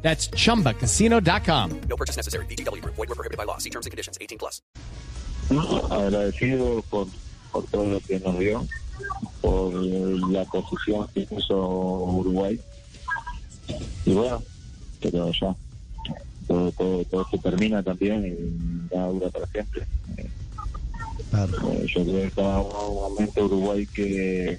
That's chumbacasino.com. No purchase necessary. BGW. Void were prohibited by law. See terms and conditions. 18 plus. agradecido por, por todo lo que nos dio, por la posición que puso Uruguay. Y bueno, pero ya, todo, todo, todo se termina también y nada dura para siempre. Eh, eh, yo creo que estaba un momento Uruguay que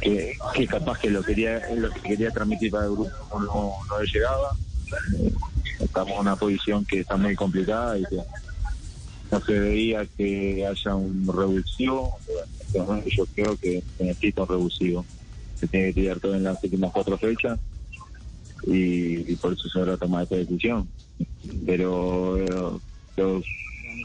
Que, que capaz que lo quería lo que quería transmitir para el grupo no, no le llegaba. Estamos en una posición que está muy complicada y que no se veía que haya un revulsivo. Yo creo que se necesita un revulsivo. Se tiene que tirar todo en las últimas cuatro fechas y, y por eso se habrá tomado esta decisión. Pero eh, los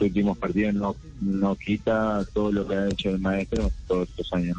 últimos partidos no, no quita todo lo que ha hecho el maestro todos estos años.